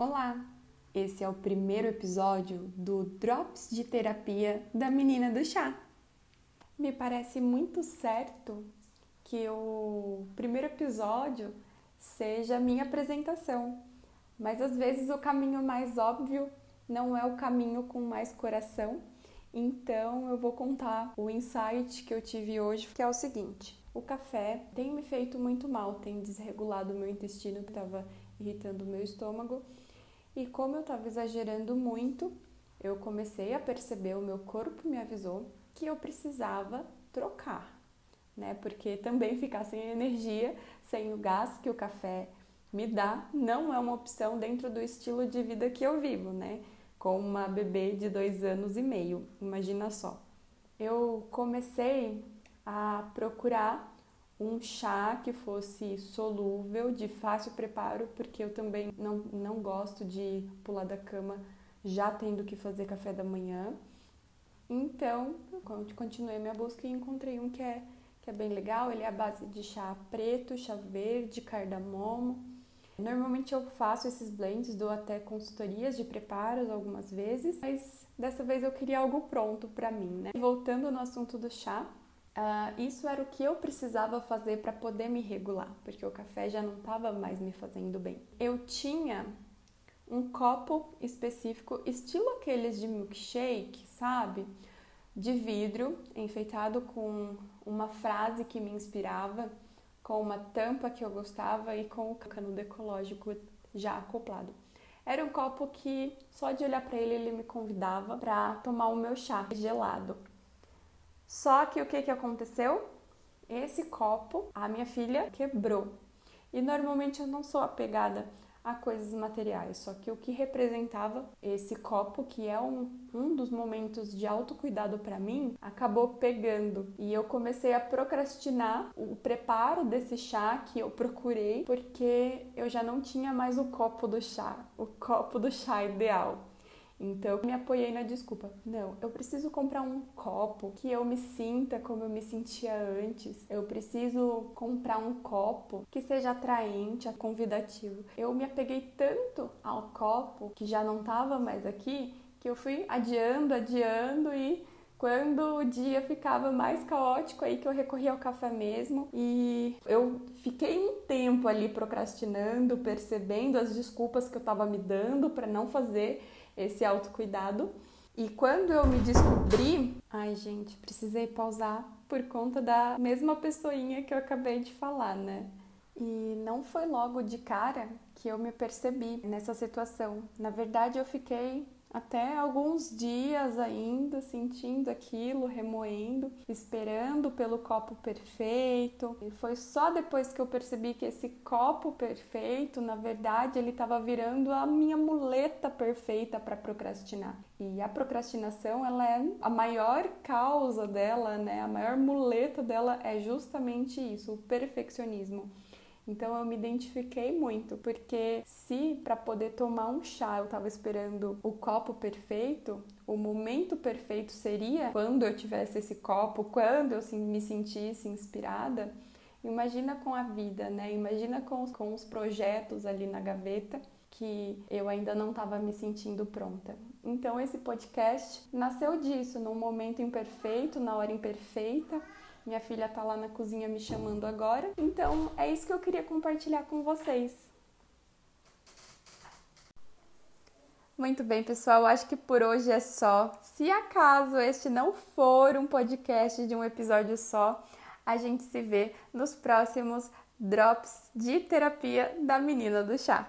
Olá! Esse é o primeiro episódio do Drops de Terapia da Menina do Chá. Me parece muito certo que o primeiro episódio seja a minha apresentação, mas às vezes o caminho mais óbvio não é o caminho com mais coração. Então eu vou contar o insight que eu tive hoje, que é o seguinte: o café tem me feito muito mal, tem desregulado o meu intestino, que estava irritando o meu estômago e como eu estava exagerando muito, eu comecei a perceber, o meu corpo me avisou que eu precisava trocar, né? Porque também ficar sem energia, sem o gás que o café me dá, não é uma opção dentro do estilo de vida que eu vivo, né? Com uma bebê de dois anos e meio, imagina só. Eu comecei a procurar um chá que fosse solúvel, de fácil preparo, porque eu também não, não gosto de pular da cama já tendo que fazer café da manhã. Então, continuei minha busca e encontrei um que é, que é bem legal. Ele é a base de chá preto, chá verde, cardamomo. Normalmente eu faço esses blends, dou até consultorias de preparos algumas vezes, mas dessa vez eu queria algo pronto para mim, né? Voltando no assunto do chá, Uh, isso era o que eu precisava fazer para poder me regular, porque o café já não estava mais me fazendo bem. Eu tinha um copo específico, estilo aqueles de milkshake, sabe? De vidro, enfeitado com uma frase que me inspirava, com uma tampa que eu gostava e com o canudo ecológico já acoplado. Era um copo que só de olhar para ele ele me convidava para tomar o meu chá gelado. Só que o que, que aconteceu? Esse copo, a minha filha quebrou. E normalmente eu não sou apegada a coisas materiais, só que o que representava esse copo, que é um, um dos momentos de autocuidado para mim, acabou pegando. E eu comecei a procrastinar o preparo desse chá que eu procurei, porque eu já não tinha mais o copo do chá, o copo do chá ideal. Então, me apoiei na desculpa. Não, eu preciso comprar um copo que eu me sinta como eu me sentia antes. Eu preciso comprar um copo que seja atraente, convidativo. Eu me apeguei tanto ao copo que já não estava mais aqui que eu fui adiando, adiando e quando o dia ficava mais caótico aí que eu recorri ao café mesmo e eu fiquei um tempo ali procrastinando, percebendo as desculpas que eu estava me dando para não fazer esse autocuidado. E quando eu me descobri, ai gente, precisei pausar por conta da mesma pessoinha que eu acabei de falar, né? E não foi logo de cara que eu me percebi nessa situação. Na verdade, eu fiquei até alguns dias ainda sentindo aquilo, remoendo, esperando pelo copo perfeito. E foi só depois que eu percebi que esse copo perfeito, na verdade, ele estava virando a minha muleta perfeita para procrastinar. E a procrastinação, ela é a maior causa dela, né? A maior muleta dela é justamente isso, o perfeccionismo. Então eu me identifiquei muito, porque se para poder tomar um chá eu estava esperando o copo perfeito, o momento perfeito seria quando eu tivesse esse copo, quando eu me sentisse inspirada. Imagina com a vida, né? Imagina com os, com os projetos ali na gaveta que eu ainda não estava me sentindo pronta. Então esse podcast nasceu disso, num momento imperfeito, na hora imperfeita minha filha tá lá na cozinha me chamando agora. Então, é isso que eu queria compartilhar com vocês. Muito bem, pessoal. Acho que por hoje é só. Se acaso este não for um podcast de um episódio só, a gente se vê nos próximos drops de terapia da menina do chá.